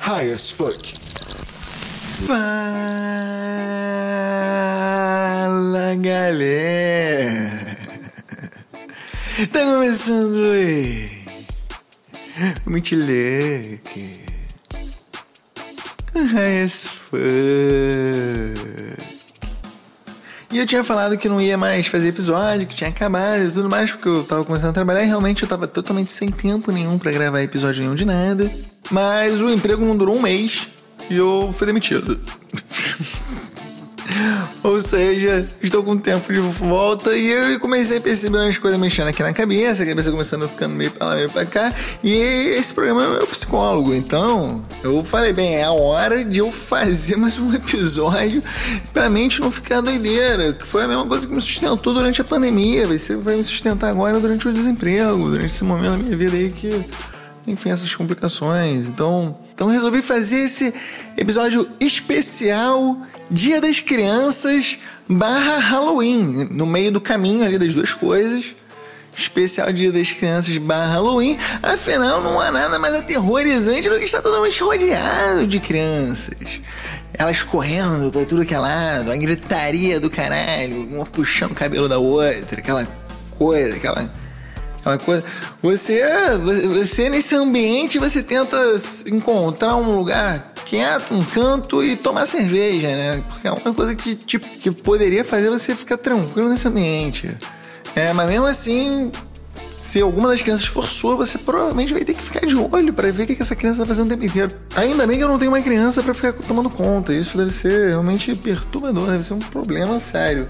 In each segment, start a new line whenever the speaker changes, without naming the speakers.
High as fuck. Fala galera! Tá começando aí o Mitileque High as. E eu tinha falado que não ia mais fazer episódio, que tinha acabado e tudo mais, porque eu tava começando a trabalhar e realmente eu tava totalmente sem tempo nenhum para gravar episódio nenhum de nada. Mas o emprego não durou um mês e eu fui demitido. Ou seja, estou com tempo de volta e eu comecei a perceber umas coisas mexendo aqui na cabeça, a cabeça começando ficando meio pra lá, meio pra cá. E esse programa é meu psicólogo, então eu falei, bem, é a hora de eu fazer mais um episódio pra mente não ficar doideira, que foi a mesma coisa que me sustentou durante a pandemia, vai, ser, vai me sustentar agora durante o desemprego, durante esse momento da minha vida aí que enfim, essas complicações. Então, então resolvi fazer esse episódio especial Dia das Crianças barra Halloween, no meio do caminho ali das duas coisas. Especial Dia das Crianças barra Halloween. Afinal, não há nada mais aterrorizante do que estar totalmente rodeado de crianças. Elas correndo pra tudo que é lado, a gritaria do caralho, uma puxando o cabelo da outra, aquela coisa, aquela aquela coisa. Você, você nesse ambiente, você tenta encontrar um lugar quieto, um canto e tomar cerveja, né? Porque é uma coisa que, tipo, que poderia fazer você ficar tranquilo nesse ambiente. É, mas mesmo assim, se alguma das crianças for você provavelmente vai ter que ficar de olho para ver o que essa criança tá fazendo o tempo inteiro. Ainda bem que eu não tenho uma criança para ficar tomando conta. Isso deve ser realmente perturbador, deve ser um problema sério.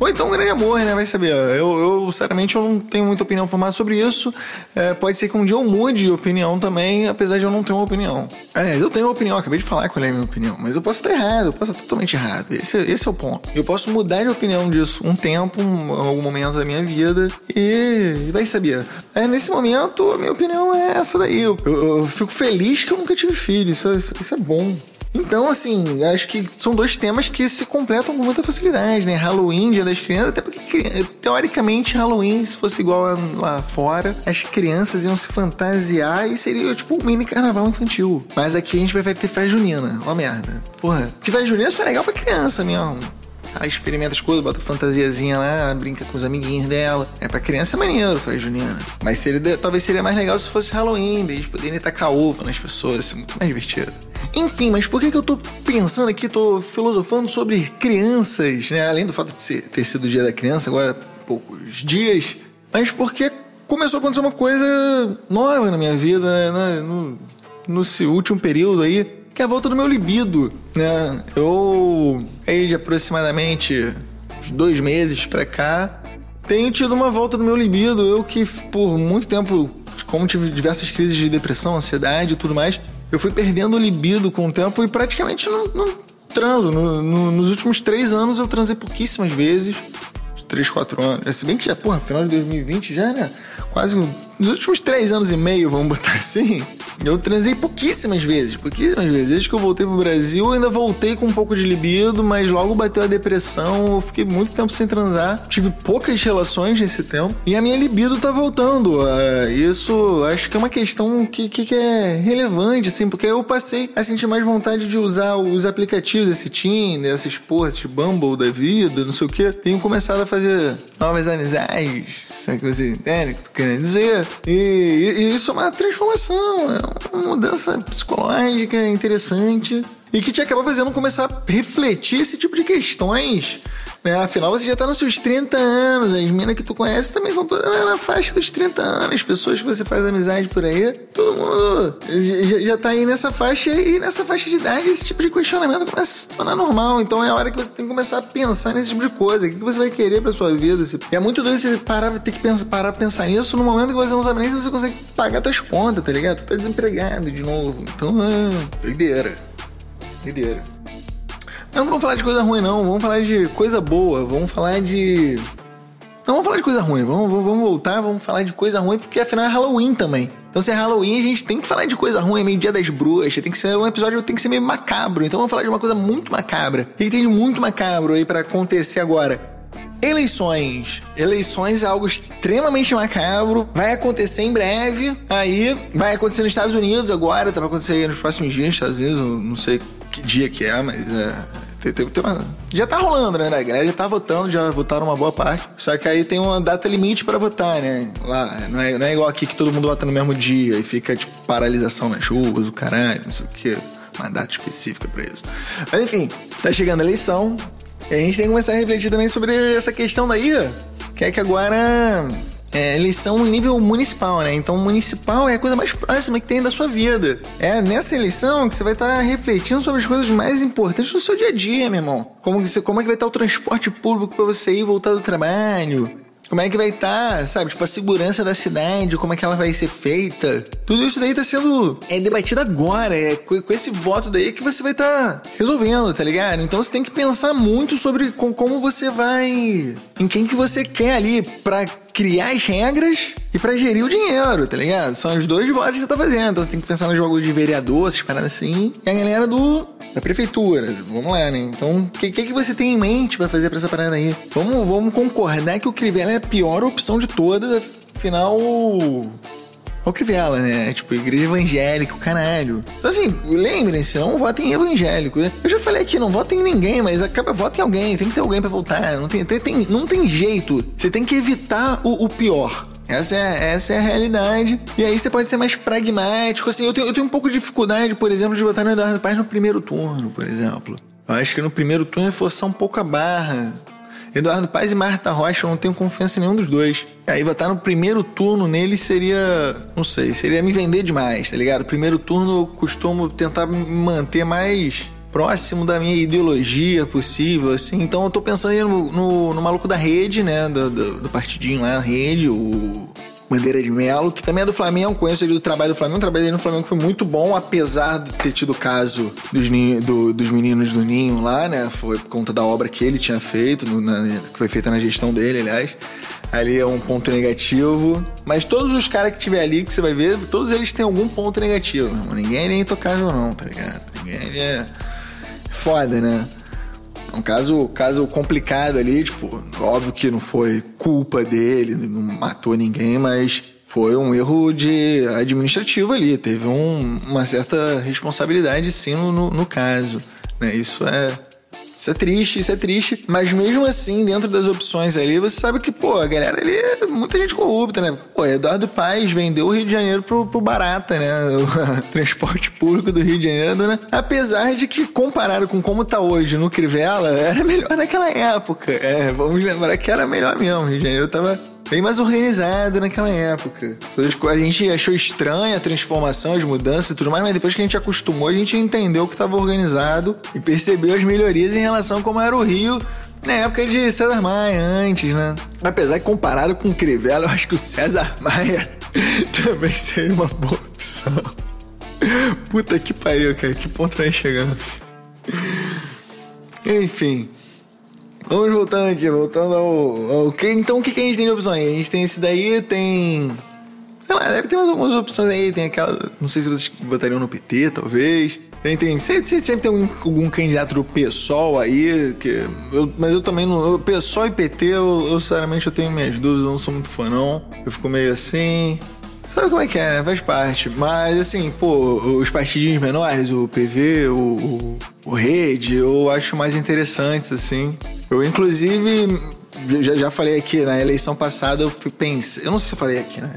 Ou então um grande amor, né? Vai saber. Eu, eu sinceramente, eu não tenho muita opinião formada sobre isso. É, pode ser que um dia eu mude de opinião também, apesar de eu não ter uma opinião. Aliás, eu tenho uma opinião, acabei de falar qual é a minha opinião, mas eu posso estar errado, eu posso estar totalmente errado. Esse, esse é o ponto. Eu posso mudar de opinião disso um tempo, um, algum momento da minha vida, e vai saber. É, nesse momento, a minha opinião é essa daí. Eu, eu, eu fico feliz que eu nunca tive filho, isso, isso, isso é bom. Então, assim, acho que são dois temas que se completam com muita facilidade, né? Halloween, Dia das Crianças, até porque, teoricamente, Halloween, se fosse igual lá, lá fora, as crianças iam se fantasiar e seria, tipo, um mini carnaval infantil. Mas aqui a gente prefere ter festa junina. Ó, merda. Porra, que festa junina só é legal pra criança mesmo. Ela experimenta as coisas, bota fantasiazinha lá, brinca com os amiguinhos dela. É pra criança é maneiro, faz junina. Mas seria, talvez seria mais legal se fosse Halloween, eles poderem tacar ovo nas pessoas, é muito mais divertido. Enfim, mas por que, que eu tô pensando aqui, tô filosofando sobre crianças, né? Além do fato de ser, ter sido o dia da criança, agora poucos dias, mas porque começou a acontecer uma coisa nova na minha vida, né? no, no último período aí, que é a volta do meu libido, né? Eu, aí de aproximadamente uns dois meses pra cá, tenho tido uma volta do meu libido. Eu que por muito tempo, como tive diversas crises de depressão, ansiedade e tudo mais, eu fui perdendo libido com o tempo e praticamente não, não transo. No, no, nos últimos três anos eu transei pouquíssimas vezes. Três, quatro anos. Se bem que já, porra, final de 2020 já, né? Quase. Nos últimos três anos e meio, vamos botar assim. Eu transei pouquíssimas vezes, pouquíssimas vezes. Desde que eu voltei pro Brasil, ainda voltei com um pouco de libido, mas logo bateu a depressão. Eu fiquei muito tempo sem transar. Tive poucas relações nesse tempo. E a minha libido tá voltando. Uh, isso acho que é uma questão que, que, que, é relevante, assim, porque eu passei a sentir mais vontade de usar os aplicativos, esse Tinder, essas porras, esse Bumble da vida, não sei o que. Tenho começado a fazer novas amizades. O que você entende o que eu tô querendo dizer? E, e, isso é uma transformação. É uma mudança psicológica interessante e que te acaba fazendo começar a refletir esse tipo de questões Né? Afinal, você já tá nos seus 30 anos. As minas que tu conhece também são todas na faixa dos 30 anos. As pessoas que você faz amizade por aí, todo mundo já, já tá aí nessa faixa. E nessa faixa de idade, esse tipo de questionamento começa a se tornar normal. Então é a hora que você tem que começar a pensar nesse tipo de coisa. O que você vai querer pra sua vida? E é muito doido você parar, ter que pensar, parar pensar nisso no momento que você não sabe nem se você consegue pagar suas contas, tá ligado? Tu tá desempregado de novo. Então, é. Doideira. Doideira. Não vamos falar de coisa ruim, não. Vamos falar de coisa boa. Vamos falar de. Não vamos falar de coisa ruim. Vamos, vamos voltar, vamos falar de coisa ruim, porque afinal é Halloween também. Então, se é Halloween, a gente tem que falar de coisa ruim, é meio dia das bruxas, tem que ser um episódio tem que ser meio macabro. Então, vamos falar de uma coisa muito macabra. O que, tem de muito macabro aí para acontecer agora? Eleições. Eleições é algo extremamente macabro. Vai acontecer em breve. Aí vai acontecer nos Estados Unidos agora. Tá pra acontecer nos próximos dias nos Estados Unidos. Não sei que dia que é, mas é. Tem, tem, tem uma... Já tá rolando, né? A galera já tá votando, já votaram uma boa parte. Só que aí tem uma data limite para votar, né? Lá, não é, não é igual aqui que todo mundo vota no mesmo dia e fica, tipo, paralisação nas ruas, o caralho, não sei o quê. Uma data específica pra isso. Mas enfim, tá chegando a eleição. E a gente tem que começar a refletir também sobre essa questão daí, que é que agora é, eleição no nível municipal, né? Então, municipal é a coisa mais próxima que tem da sua vida. É nessa eleição que você vai estar tá refletindo sobre as coisas mais importantes do seu dia a dia, meu irmão. Como, você, como é que vai estar tá o transporte público para você ir voltar do trabalho? Como é que vai estar, tá, sabe? Tipo, a segurança da cidade, como é que ela vai ser feita. Tudo isso daí tá sendo é, debatido agora. É com, com esse voto daí que você vai estar tá resolvendo, tá ligado? Então você tem que pensar muito sobre com, como você vai. Em quem que você quer ali pra criar as regras e para gerir o dinheiro, tá ligado? São os dois votos que você tá fazendo. Então você tem que pensar no jogo de vereador, essas paradas assim. E a galera do da prefeitura. Vamos lá, né? Então, o que, que, que você tem em mente para fazer pra essa parada aí? Vamos, vamos concordar que o Crivella é a pior opção de todas. Afinal, o Crivella, né? Tipo, igreja evangélica, o caralho. Então, assim, lembrem-se, não votem em evangélico, né? Eu já falei aqui, não votem em ninguém, mas acaba, votem em alguém, tem que ter alguém para votar. Não tem, tem, não tem jeito. Você tem que evitar o, o pior. Essa é, essa é a realidade. E aí você pode ser mais pragmático. Assim, eu tenho, eu tenho um pouco de dificuldade, por exemplo, de votar no Eduardo Paz no primeiro turno, por exemplo. Eu acho que no primeiro turno é forçar um pouco a barra. Eduardo Paz e Marta Rocha, eu não tenho confiança em nenhum dos dois. Aí votar no primeiro turno neles seria. Não sei, seria me vender demais, tá ligado? Primeiro turno eu costumo tentar me manter mais próximo da minha ideologia possível, assim. Então eu tô pensando no, no, no maluco da rede, né? Do, do, do partidinho lá, rede, o Bandeira de Melo, que também é do Flamengo, conheço ele do trabalho do Flamengo, o trabalho dele no Flamengo foi muito bom, apesar de ter tido o caso dos, ninho, do, dos meninos do Ninho lá, né? Foi por conta da obra que ele tinha feito, no, na, que foi feita na gestão dele, aliás. Ali é um ponto negativo. Mas todos os caras que tiver ali, que você vai ver, todos eles têm algum ponto negativo. Ninguém é nem intocável, não, tá ligado? Ninguém é foda, né? É um caso, caso complicado ali, tipo, óbvio que não foi culpa dele, não matou ninguém, mas foi um erro de administrativo ali. Teve um, uma certa responsabilidade sim no, no caso. Né? Isso é isso é triste, isso é triste. Mas mesmo assim, dentro das opções ali, você sabe que, pô, a galera ali é muita gente corrupta, né? Pô, Eduardo Paes vendeu o Rio de Janeiro pro, pro barata, né? O transporte público do Rio de Janeiro, né? Apesar de que, comparado com como tá hoje no Crivella, era melhor naquela época. É, vamos lembrar que era melhor mesmo. O Rio de Janeiro tava bem mais organizado naquela época. A gente achou estranha a transformação, as mudanças e tudo mais, mas depois que a gente acostumou, a gente entendeu que estava organizado e percebeu as melhorias em relação a como era o Rio na época de César Maia, antes, né? Apesar que comparado com o Crivella, eu acho que o César Maia também seria uma boa opção. Puta que pariu, cara. Que ponto nós chegamos. Enfim. Vamos voltando aqui, voltando ao, ao que. Então o que, que a gente tem de opções? A gente tem esse daí, tem. Sei lá, deve ter mais algumas opções aí. Tem aquela. Não sei se vocês votariam no PT, talvez. Tem, tem, sempre, sempre tem algum, algum candidato do PSOL aí, que eu, mas eu também não. Eu, PSOL e PT, eu, eu sinceramente eu tenho minhas dúvidas, eu não sou muito fã, não. Eu fico meio assim. Sabe como é que é, né? Faz parte. Mas, assim, pô, os partidinhos menores, o PV, o, o, o Rede, eu acho mais interessantes, assim. Eu, inclusive, já, já falei aqui, na eleição passada eu pensar. Eu não sei se eu falei aqui, né?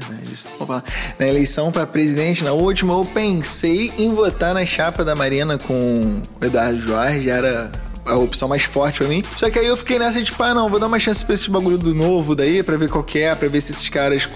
Na eleição para presidente, na última, eu pensei em votar na chapa da Marina com o Eduardo Jorge. Era a opção mais forte pra mim. Só que aí eu fiquei nessa tipo, ah, não, vou dar uma chance pra esse bagulho do novo daí, pra ver qual que é, pra ver se esses caras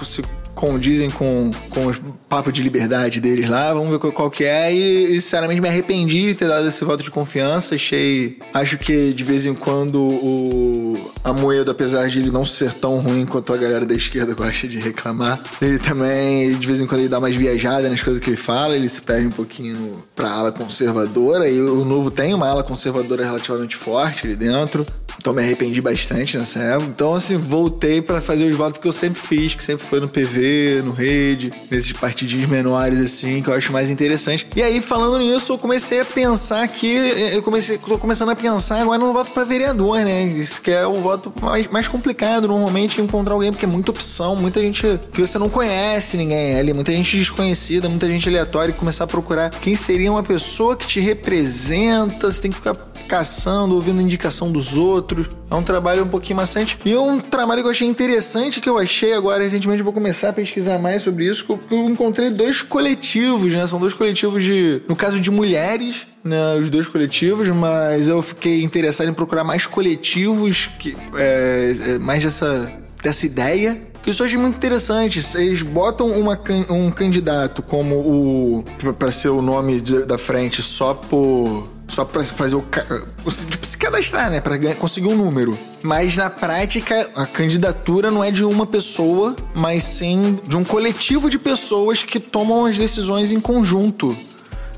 condizem com, com os papos de liberdade deles lá. Vamos ver qual, qual que é. E, e, sinceramente, me arrependi de ter dado esse voto de confiança. Achei. Acho que de vez em quando o Amoedo, apesar de ele não ser tão ruim quanto a galera da esquerda gosta de reclamar, ele também, de vez em quando, ele dá mais viajada nas coisas que ele fala. Ele se perde um pouquinho pra ala conservadora. E o novo tem uma ala conservadora relativamente forte ali dentro. Então me arrependi bastante nessa época. Então, assim, voltei para fazer os votos que eu sempre fiz, que sempre foi no PV, no rede, nesses partidinhos menores, assim, que eu acho mais interessante. E aí, falando nisso, eu comecei a pensar que. Eu comecei, tô começando a pensar agora no voto para vereador, né? Isso que é o voto mais, mais complicado, normalmente, encontrar alguém, porque é muita opção, muita gente que você não conhece ninguém ali, muita gente desconhecida, muita gente aleatória, e começar a procurar quem seria uma pessoa que te representa, você tem que ficar caçando, ouvindo indicação dos outros. É um trabalho um pouquinho maçante. E um trabalho que eu achei interessante, que eu achei agora recentemente, vou começar a pesquisar mais sobre isso, porque eu encontrei dois coletivos, né? São dois coletivos de. No caso de mulheres, né, os dois coletivos, mas eu fiquei interessado em procurar mais coletivos, que, é, é, mais dessa, dessa ideia. Que isso eu achei muito interessante. Eles botam uma, um candidato como o. para ser o nome da frente só por só pra fazer o. Tipo, se cadastrar, né? Pra conseguir um número. Mas na prática, a candidatura não é de uma pessoa, mas sim de um coletivo de pessoas que tomam as decisões em conjunto.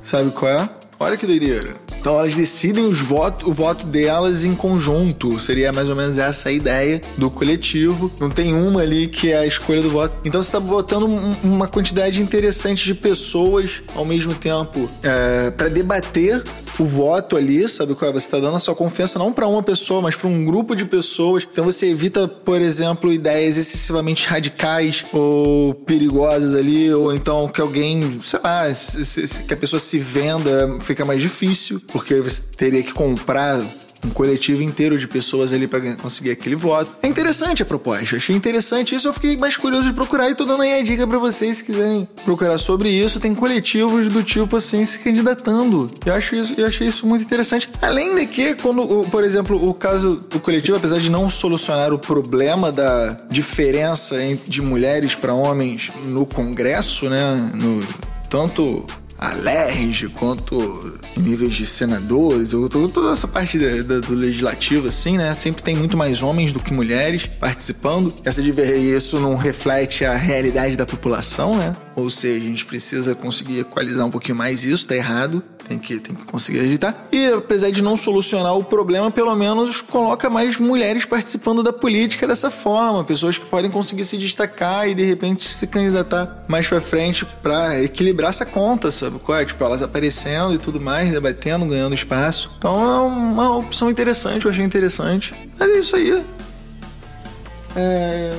Sabe qual é? Olha que doideira. Então elas decidem os votos, o voto delas em conjunto. Seria mais ou menos essa a ideia do coletivo. Não tem uma ali que é a escolha do voto. Então você está votando uma quantidade interessante de pessoas ao mesmo tempo é, para debater o voto ali, sabe qual é? Você está dando a sua confiança não para uma pessoa, mas para um grupo de pessoas. Então você evita, por exemplo, ideias excessivamente radicais ou perigosas ali, ou então que alguém, sei lá, se, se, que a pessoa se venda, fica mais difícil, porque você teria que comprar um coletivo inteiro de pessoas ali para conseguir aquele voto. É interessante a proposta, achei interessante isso. Eu fiquei mais curioso de procurar e tô dando aí a dica para vocês se quiserem procurar sobre isso. Tem coletivos do tipo assim se candidatando. Eu acho isso, eu achei isso muito interessante. Além de que, quando, por exemplo, o caso do coletivo, apesar de não solucionar o problema da diferença de mulheres para homens no Congresso, né, no tanto a LERJ, quanto níveis de senadores, ou toda essa parte da, da, do legislativo, assim, né? Sempre tem muito mais homens do que mulheres participando. Essa isso não reflete a realidade da população, né? Ou seja, a gente precisa conseguir equalizar um pouquinho mais isso, tá errado tem que, tem que conseguir agitar. E apesar de não solucionar o problema, pelo menos coloca mais mulheres participando da política dessa forma, pessoas que podem conseguir se destacar e de repente se candidatar mais para frente para equilibrar essa conta, sabe qual é? Tipo, elas aparecendo e tudo mais, debatendo, ganhando espaço. Então é uma opção interessante, eu achei interessante. Mas é isso aí. É...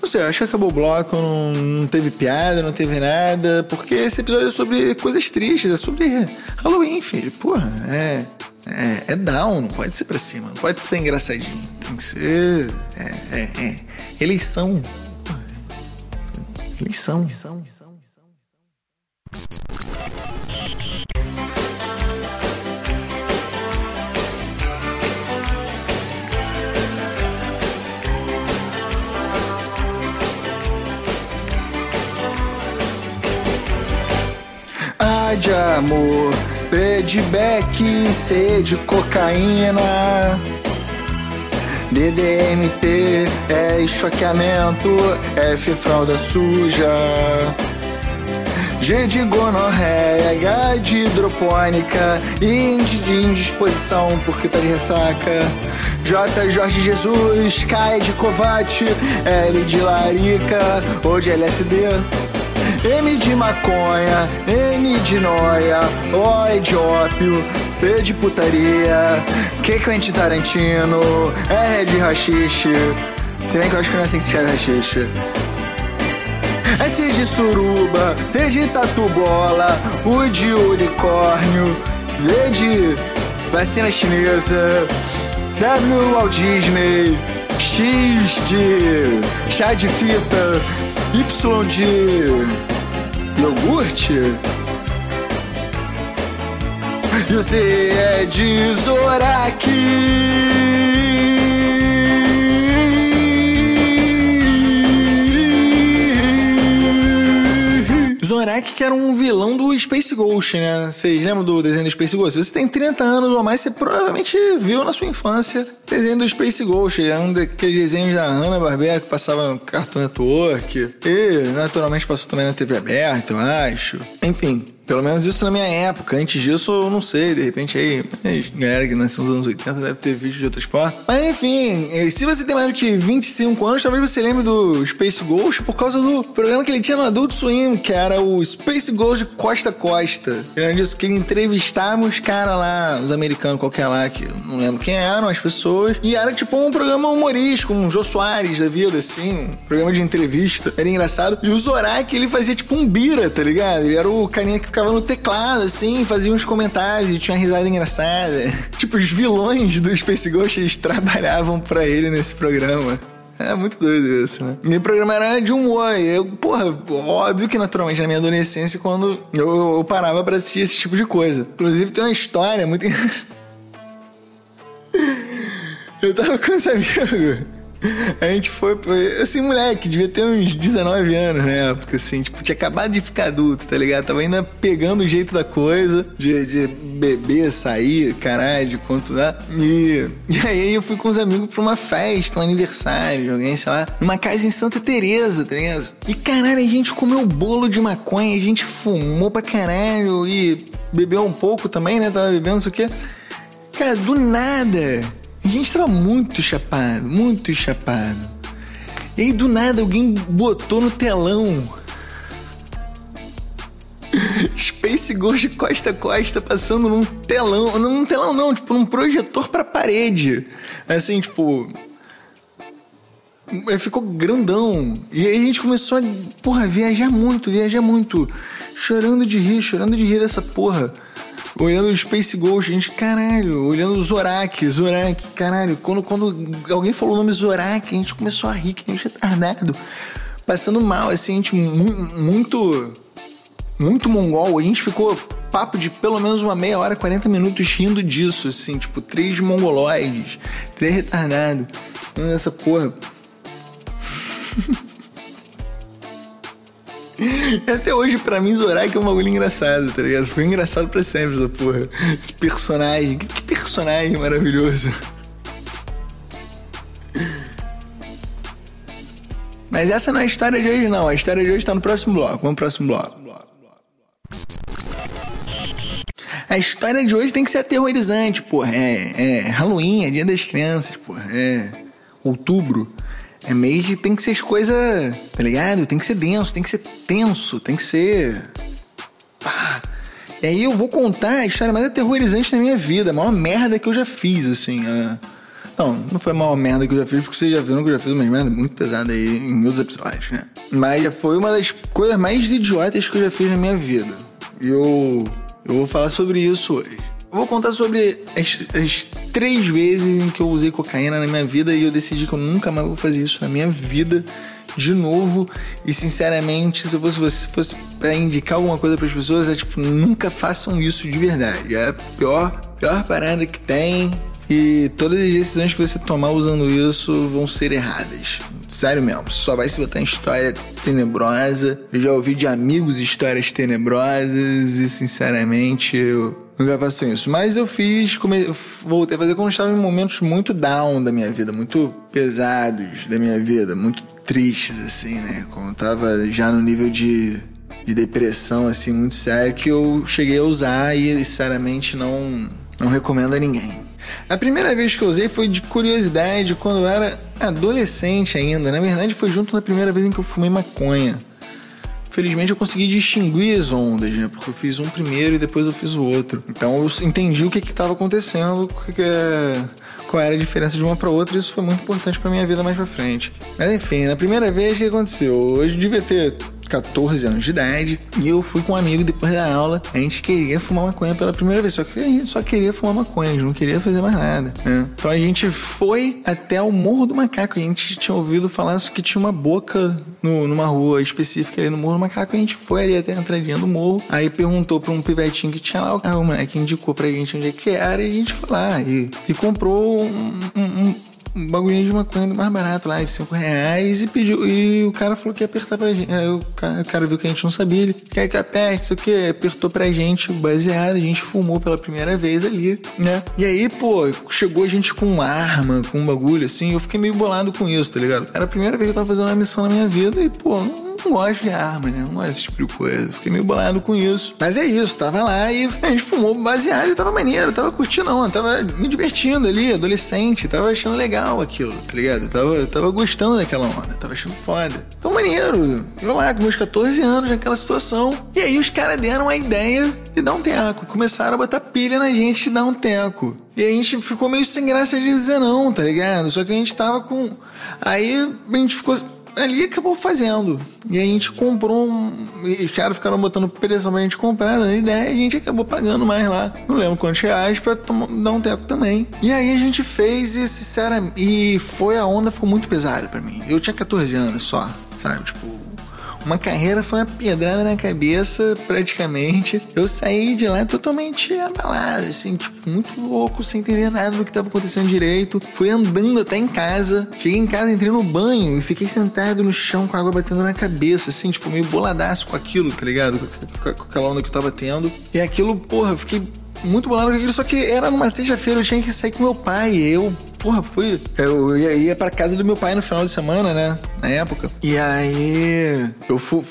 Você acha que acabou o bloco, não, não, teve piada, não teve nada, porque esse episódio é sobre coisas tristes, é sobre Halloween, filho. Porra, é, é, é down, não pode ser pra cima, não pode ser engraçadinho. Tem que ser. É, é, é. Eleição. Eleição. Eleição. Eleição. De amor, B de beck, C de cocaína. DDMT é esfaqueamento, F fralda suja. G de gonorreia, H de hidropônica, I de indisposição porque tá de ressaca. J Jorge Jesus, K de Covate, L de larica ou de LSD. M de maconha, N de noia, O de ópio, P de putaria, Q Quentin Tarantino, R de rachixe. Se bem que eu acho que não é assim que se chama rachixe. S de suruba, T de tatu bola, U de unicórnio, V de vacina chinesa, W Walt Disney, X de chá de fita, Y de iogurte? E você é de Zoraki. Zorak que era um vilão do Space Ghost, né? Vocês lembram do desenho do Space Ghost? Se você tem 30 anos ou mais, você provavelmente viu na sua infância o desenho do Space Ghost. Era um daqueles desenhos da Hanna-Barbera que passava no Cartoon Network. E, naturalmente, passou também na TV aberta, eu acho. Enfim, pelo menos isso na minha época. Antes disso, eu não sei. De repente aí, galera que nasceu nos anos 80 deve ter visto de outras formas. Mas enfim, eh, se você tem mais do que 25 anos, talvez você lembre do Space Ghost por causa do programa que ele tinha no Adult Swim, que era o Space Ghost Costa Costa. Lembra disso? Que ele entrevistava os caras lá, os americanos qualquer lá, que não lembro quem eram as pessoas. E era tipo um programa humorístico, um Jô Soares da vida, assim, um programa de entrevista. Era engraçado. E o Zorak, ele fazia tipo um bira, tá ligado? Ele era o carinha que ficava no teclado, assim, fazia uns comentários e tinha uma risada engraçada. tipo, os vilões do Space Ghost, eles trabalhavam pra ele nesse programa. É muito doido isso, né? Meu programa era de humor. E eu, porra, óbvio que naturalmente na minha adolescência, quando eu, eu parava pra assistir esse tipo de coisa. Inclusive tem uma história muito. eu tava com os amigos. A gente foi, assim, moleque, devia ter uns 19 anos na época, assim, tipo, tinha acabado de ficar adulto, tá ligado? Tava ainda pegando o jeito da coisa, de, de beber, sair, caralho, de quanto dá. E, e aí eu fui com os amigos pra uma festa, um aniversário de alguém, sei lá, numa casa em Santa Teresa, tá ligado? E caralho, a gente comeu bolo de maconha, a gente fumou pra caralho e bebeu um pouco também, né? Tava bebendo, não sei o quê. Cara, do nada a gente tava muito chapado, muito chapado. E aí do nada alguém botou no telão. Space Ghost Costa a Costa passando num telão. Num telão não, tipo num projetor pra parede. Assim, tipo. Ficou grandão. E aí a gente começou a, porra, viajar muito, viajar muito. Chorando de rir, chorando de rir dessa porra olhando o Space Ghost, gente, caralho, olhando o Zorak, Zorak, caralho. Quando, quando alguém falou o nome Zorak, a gente começou a rir, que a gente retardado. Passando mal, assim, a gente muito. Muito mongol. A gente ficou papo de pelo menos uma meia hora, 40 minutos rindo disso, assim, tipo, três mongoloides, três retardados. Essa porra. Até hoje, pra mim, Zorak é um bagulho engraçado, tá ligado? Foi engraçado pra sempre essa porra. Esse personagem. Que, que personagem maravilhoso. Mas essa não é a história de hoje, não. A história de hoje tá no próximo bloco. Vamos pro próximo bloco. A história de hoje tem que ser aterrorizante, porra. É, é Halloween, é Dia das Crianças, porra. É outubro. É meio que tem que ser as coisas, tá ligado? Tem que ser denso, tem que ser tenso, tem que ser. Pá. E aí eu vou contar a história mais aterrorizante da minha vida, a maior merda que eu já fiz, assim. Uh... Não, não foi a maior merda que eu já fiz, porque vocês já viram que eu já fiz uma merda muito pesada aí em outros episódios, né? Mas já foi uma das coisas mais idiotas que eu já fiz na minha vida. E eu, eu vou falar sobre isso hoje. Eu vou contar sobre as, as, três vezes em que eu usei cocaína na minha vida e eu decidi que eu nunca mais vou fazer isso na minha vida de novo. E sinceramente, se eu fosse, se fosse para indicar alguma coisa para as pessoas, é tipo, nunca façam isso de verdade. É a pior, pior parada que tem. E todas as decisões que você tomar usando isso vão ser erradas. Sério mesmo, só vai se botar em história tenebrosa. Eu já ouvi de amigos histórias tenebrosas e sinceramente eu faço isso. Mas eu fiz, come... voltei a fazer quando estava em momentos muito down da minha vida, muito pesados da minha vida, muito tristes, assim, né? Quando eu tava já no nível de, de depressão, assim, muito sério, que eu cheguei a usar e, sinceramente, não, não recomendo a ninguém. A primeira vez que eu usei foi de curiosidade quando eu era adolescente ainda. Na verdade, foi junto na primeira vez em que eu fumei maconha felizmente eu consegui distinguir as ondas, né? Porque eu fiz um primeiro e depois eu fiz o outro. Então eu entendi o que estava acontecendo, que, é, qual era a diferença de uma para outra, e isso foi muito importante para minha vida mais para frente. Mas enfim, na primeira vez o que aconteceu? Hoje devia ter 14 anos de idade. E eu fui com um amigo depois da aula. A gente queria fumar maconha pela primeira vez. Só que a gente só queria fumar maconha, a gente não queria fazer mais nada. Né? Então a gente foi até o Morro do Macaco. A gente tinha ouvido falar que tinha uma boca no, numa rua específica ali no Morro do Macaco. A gente foi ali até a entradinha do morro. Aí perguntou pra um pivetinho que tinha lá. O moleque indicou pra gente onde é que era. E a gente foi lá e, e comprou um, um, um um bagulhinho de maconha mais barato lá, de 5 reais, e pediu. E o cara falou que ia apertar pra gente. Aí o cara, o cara viu que a gente não sabia, ele quer que aperte, isso que apertou pra gente o baseado, a gente fumou pela primeira vez ali, né? E aí, pô, chegou a gente com arma, com um bagulho assim, eu fiquei meio bolado com isso, tá ligado? Era a primeira vez que eu tava fazendo uma missão na minha vida e, pô, não não gosto de arma, né? Não gosto desse tipo de coisa. Fiquei meio bolado com isso. Mas é isso, tava lá e a gente fumou baseado e tava maneiro, tava curtindo. Tava me divertindo ali, adolescente, tava achando legal aquilo, tá ligado? Tava, tava gostando daquela onda, tava achando foda. Então, maneiro. Eu lá com meus 14 anos naquela situação. E aí os caras deram a ideia de dar um teco. Começaram a botar pilha na gente e dar um teco. E a gente ficou meio sem graça de dizer não, tá ligado? Só que a gente tava com. Aí a gente ficou ali acabou fazendo. E a gente comprou um. E os caras ficaram botando pressão pra gente comprar, dando ideia, e a gente acabou pagando mais lá. Não lembro quantos reais pra tomar, dar um teco também. E aí a gente fez e, sinceramente. E foi a onda, ficou muito pesada para mim. Eu tinha 14 anos só, sabe? Tipo, uma carreira foi uma pedrada na cabeça, praticamente. Eu saí de lá totalmente abalado, assim, tipo, muito louco, sem entender nada do que estava acontecendo direito. Fui andando até em casa. Cheguei em casa, entrei no banho e fiquei sentado no chão com a água batendo na cabeça, assim, tipo, meio boladaço com aquilo, tá ligado? Com, com aquela onda que eu tava tendo. E aquilo, porra, eu fiquei muito bolado com aquilo, só que era numa sexta-feira, eu tinha que sair com meu pai. Eu, porra, fui. Eu ia, ia pra casa do meu pai no final de semana, né? Na época. E aí eu fui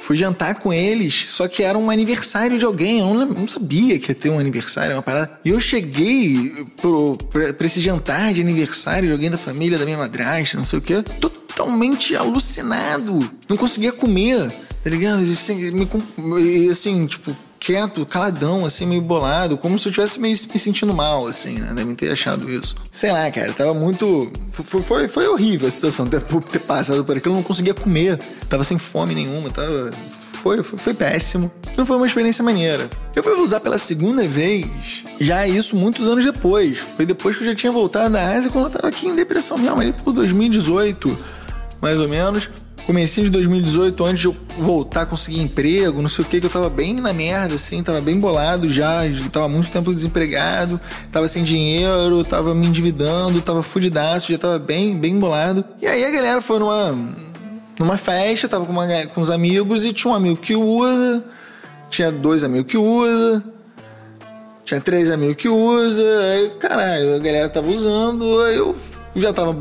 fui jantar com eles, só que era um aniversário de alguém. Eu não, não, sabia que ia ter um aniversário, uma parada. E eu cheguei pro, pra, pra, esse jantar de aniversário de alguém da família, da minha madrasta, não sei o que, totalmente alucinado. Não conseguia comer, tá ligado? Assim, me, assim tipo, quieto, caladão, assim, meio bolado, como se eu tivesse meio me sentindo mal, assim, né? Devem ter achado isso. Sei lá, cara, tava muito. Foi, foi, foi horrível a situação ter, ter passado por aquilo, eu não conseguia comer, tava sem fome nenhuma, tava. Foi, foi, foi, péssimo. Não foi uma experiência maneira. Eu fui usar pela segunda vez, já isso muitos anos depois. Foi depois que eu já tinha voltado da Ásia, quando eu tava aqui em depressão mesmo, ali por 2018, mais ou menos comecinho de 2018, antes de eu voltar a conseguir emprego, não sei o que, que eu tava bem na merda, assim, tava bem bolado já, tava muito tempo desempregado, tava sem dinheiro, tava me endividando, tava fudidaço, já tava bem, bem bolado. E aí a galera foi numa, numa festa, tava com, uma, com uns amigos e tinha um amigo que usa, tinha dois amigos que usa, tinha três amigos que usa, aí caralho, a galera tava usando, aí eu já tava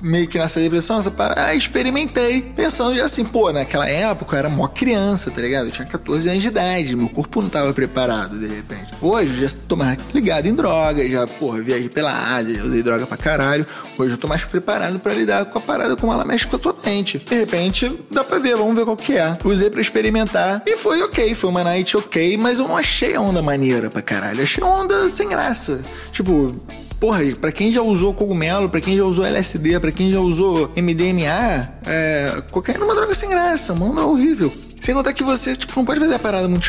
meio que nessa depressão, essa parada, ah, experimentei. Pensando já assim, pô, naquela época eu era mó criança, tá ligado? Eu tinha 14 anos de idade, meu corpo não tava preparado de repente. Hoje eu já tô mais ligado em droga, já, porra, viajei pela Ásia, já usei droga pra caralho. Hoje eu tô mais preparado para lidar com a parada como ela mexe com a tua mente. De repente, dá pra ver, vamos ver qual que é. Usei pra experimentar e foi ok, foi uma night ok, mas eu não achei a onda maneira pra caralho. Achei a onda sem graça. Tipo, porra, pra quem já usou cogumelo, pra quem já usou LSD, pra quem já usou MDMA, é, cocaína é uma droga sem graça, mano, é horrível. Sem contar que você, tipo, não pode fazer a parada muito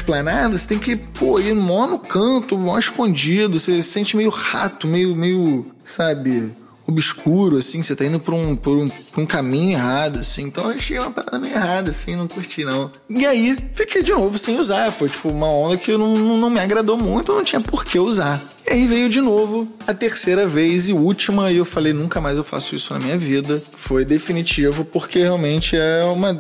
você tem que, pô, ir mó no canto, mó escondido, você se sente meio rato, meio, meio, sabe, obscuro, assim, você tá indo por um, por um, por um caminho errado, assim. Então eu achei uma parada meio errada, assim, não curti não. E aí, fiquei de novo sem usar. Foi tipo uma onda que não, não, me agradou muito, não tinha por que usar. E aí veio de novo a terceira vez e última, e eu falei, nunca mais eu faço isso na minha vida. Foi definitivo, porque realmente é uma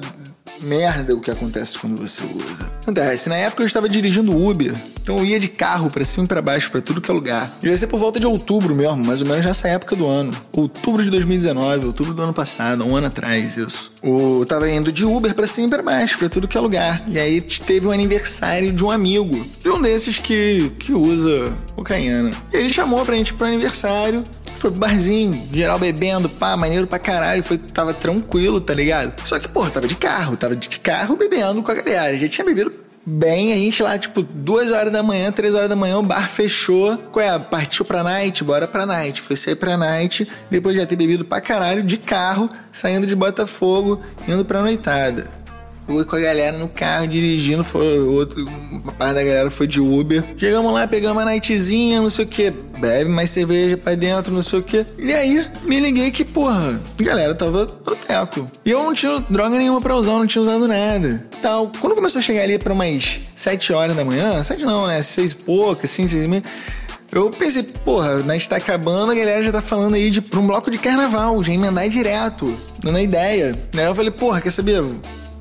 merda o que acontece quando você usa. Acontece, na época eu estava dirigindo Uber, então eu ia de carro para cima e pra baixo, para tudo que é lugar. Devia ser por volta de outubro mesmo, mais ou menos nessa época do ano. Outubro de 2019, outubro do ano passado, um ano atrás, isso. Eu tava indo de Uber para cima e pra baixo, para tudo que é lugar. E aí teve um aniversário de um amigo, de um desses que, que usa cocaína. E ele chamou pra gente pro aniversário foi pro barzinho, geral bebendo, pá, maneiro pra caralho. Foi, tava tranquilo, tá ligado? Só que, porra, tava de carro, tava de carro bebendo com a galera. Já tinha bebido bem, a gente lá, tipo, duas horas da manhã, três horas da manhã, o bar fechou. Qual é? Partiu pra night? Bora pra night. Foi sair pra night, depois de já ter bebido pra caralho, de carro, saindo de Botafogo, indo pra noitada. Fui com a galera no carro dirigindo, foi outro, uma parte da galera foi de Uber. Chegamos lá, pegamos uma nightzinha, não sei o que, bebe mais cerveja pra dentro, não sei o que. E aí, me liguei que, porra, a galera tava no teco. E eu não tinha droga nenhuma pra usar, não tinha usado nada. Tal. Quando começou a chegar ali pra umas 7 horas da manhã, 7 não, né? 6 e pouca, assim, 6 e meia. Eu pensei, porra, né, está acabando, a galera já tá falando aí de pra um bloco de carnaval, já emendar direto, dando a ideia. Aí eu falei, porra, quer saber?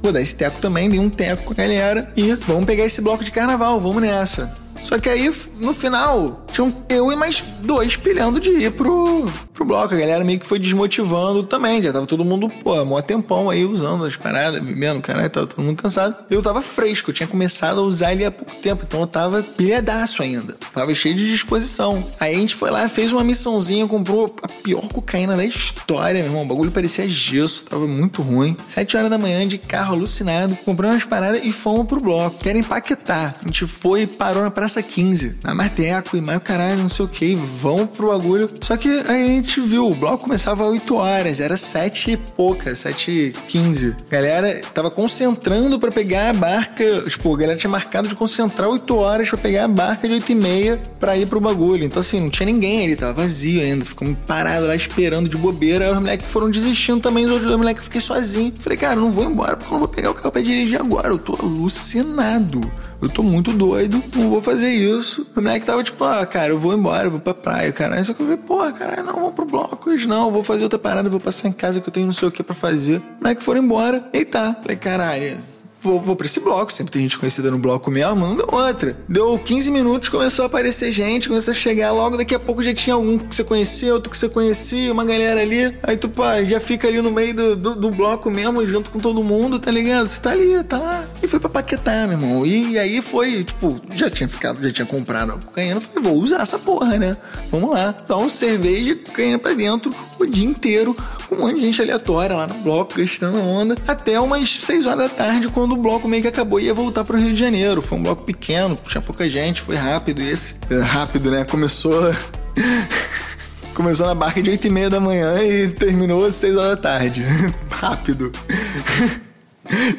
Vou dar esse teco também, dei um teco com a galera e vamos pegar esse bloco de carnaval, vamos nessa. Só que aí, no final, tinham eu e mais dois pilhando de ir pro, pro bloco. A galera meio que foi desmotivando também. Já tava todo mundo, pô, mó tempão aí usando as paradas, bebendo, caralho, tava todo mundo cansado. Eu tava fresco, eu tinha começado a usar ele há pouco tempo, então eu tava pilhadaço ainda. Tava cheio de disposição. Aí a gente foi lá, fez uma missãozinha, comprou a pior cocaína da história, meu irmão. O bagulho parecia gesso, tava muito ruim. Sete horas da manhã, de carro alucinado, compramos umas paradas e fomos pro bloco. Quero empaquetar. A gente foi parou na Praça 15, na Marteco e mais caralho, não sei o que, vão pro bagulho. Só que aí a gente viu, o bloco começava às 8 horas, era 7 e pouca, 7 e 15. Galera tava concentrando para pegar a barca, tipo, a galera tinha marcado de concentrar 8 horas para pegar a barca de 8 e meia pra ir pro bagulho. Então assim, não tinha ninguém ali, tava vazio ainda, ficamos parados lá esperando de bobeira. Aí os moleques foram desistindo também, os outros moleques fiquei sozinho. Falei, cara, não vou embora porque eu não vou pegar o carro pra dirigir agora, eu tô alucinado. Eu tô muito doido, não vou fazer isso. O moleque tava tipo, ah, cara, eu vou embora, eu vou pra praia, caralho. Só que eu falei, porra, caralho, não, vou pro bloco hoje não, vou fazer outra parada, vou passar em casa que eu tenho não sei o que pra fazer. O moleque foram embora, e tá. Falei, caralho, vou, vou pra esse bloco. Sempre tem gente conhecida no bloco mesmo, manda outra. Deu 15 minutos, começou a aparecer gente, começou a chegar. Logo daqui a pouco já tinha um que você conhecia, outro que você conhecia, uma galera ali. Aí tu, pá, já fica ali no meio do, do, do bloco mesmo, junto com todo mundo, tá ligado? Você tá ali, tá lá. E foi pra paquetar, meu irmão. E, e aí foi, tipo, já tinha ficado, já tinha comprado a cocaína. Falei, vou usar essa porra, né? Vamos lá. Então, cerveja, cocaína pra dentro o dia inteiro, com um monte de gente aleatória lá no bloco, gastando onda. Até umas 6 horas da tarde, quando o bloco meio que acabou ia voltar pro Rio de Janeiro. Foi um bloco pequeno, tinha pouca gente, foi rápido. Esse, rápido, né? Começou. Começou na barca de 8 e meia da manhã e terminou às 6 horas da tarde. rápido.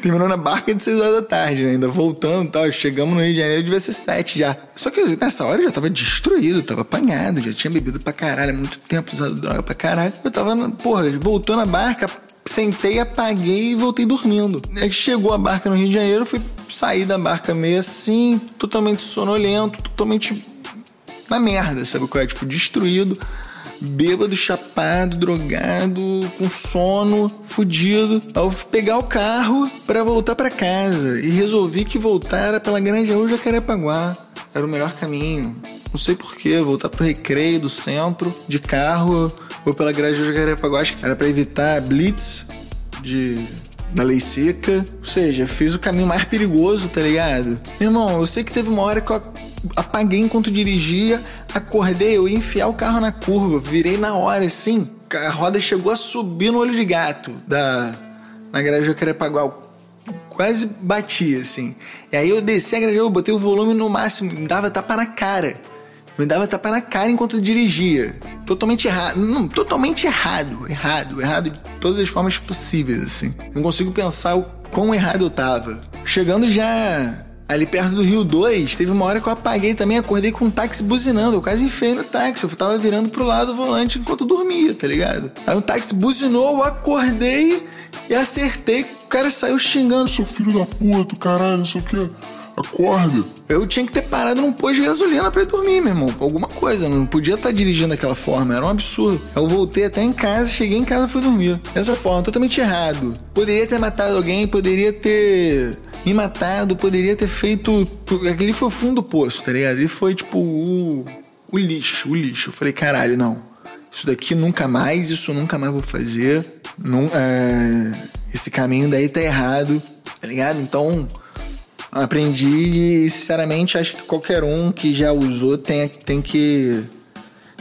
Terminou na barca de 6 horas da tarde, né? ainda voltando e tal. Chegamos no Rio de Janeiro, devia ser 7 já. Só que nessa hora eu já tava destruído, tava apanhado, já tinha bebido pra caralho, há muito tempo usado droga pra caralho. Eu tava, porra, voltou na barca, sentei, apaguei e voltei dormindo. Aí chegou a barca no Rio de Janeiro, fui sair da barca meio assim, totalmente sonolento, totalmente na merda, sabe qual é? Tipo, destruído bêbado, chapado, drogado, com sono, fudido. Ao pegar o carro para voltar para casa e resolvi que voltar era pela Grande Rua Jacarepaguá. Era o melhor caminho. Não sei porquê, voltar pro recreio do centro de carro ou pela Grande Rua Jacarepaguá. Acho que era para evitar blitz de da lei seca. Ou seja, fiz o caminho mais perigoso, tá ligado? Meu irmão, eu sei que teve uma hora que eu apaguei enquanto dirigia, acordei, eu ia enfiar o carro na curva, virei na hora assim. A roda chegou a subir no olho de gato da na garagem Jacarepaguá. Quase bati, assim. E aí eu desci a garagem, eu botei o volume no máximo, me dava tapa na cara. Me dava tapa na cara enquanto dirigia. Totalmente errado. Não, totalmente errado. Errado. Errado de todas as formas possíveis, assim. Não consigo pensar o quão errado eu tava. Chegando já ali perto do Rio 2, teve uma hora que eu apaguei também, acordei com um táxi buzinando. Eu quase enfiei no táxi. Eu tava virando pro lado do volante enquanto dormia, tá ligado? Aí o táxi buzinou, eu acordei e acertei. O cara saiu xingando.
Seu filho da puta, caralho, não sei o que. Acorda.
Eu tinha que ter parado num posto de gasolina para dormir, meu irmão. Alguma coisa. Não podia estar tá dirigindo daquela forma. Era um absurdo. Eu voltei até em casa, cheguei em casa e fui dormir. Dessa forma, totalmente errado. Poderia ter matado alguém, poderia ter me matado, poderia ter feito. Aquele foi o fundo do poço, tá ligado? Ele foi tipo o, o lixo, o lixo. Eu falei, caralho, não. Isso daqui nunca mais, isso nunca mais vou fazer. Não, é, esse caminho daí tá errado, tá ligado? Então, aprendi e, sinceramente, acho que qualquer um que já usou tem, tem que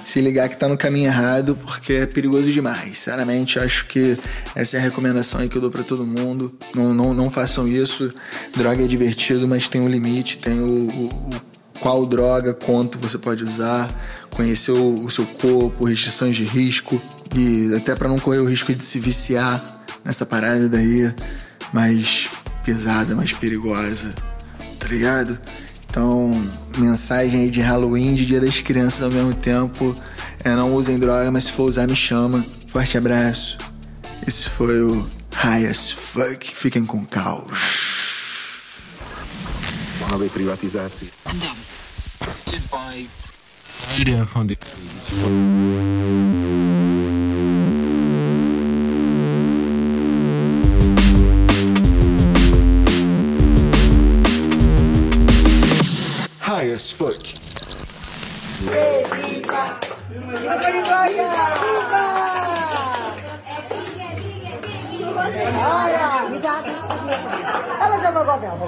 se ligar que tá no caminho errado, porque é perigoso demais. Sinceramente, acho que essa é a recomendação aí que eu dou para todo mundo. Não, não, não façam isso. Droga é divertido, mas tem um limite, tem o, o, o qual droga, quanto você pode usar, conhecer o, o seu corpo, restrições de risco e até para não correr o risco de se viciar nessa parada daí. Mas pesada, mais perigosa, tá ligado? Então, mensagem aí de Halloween, de Dia das Crianças ao mesmo tempo. É, não usem droga, mas se for usar, me chama. Forte abraço. Esse foi o High as Fuck. Fiquem com caos.
Mohla by privatizácii.
as fuck. Olha.
Ela já jogou dela.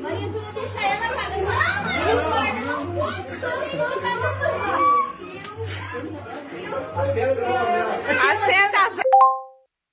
Maria, tu não deixa ela pagar. Não, Maria, não posso. Tô sem. Acenda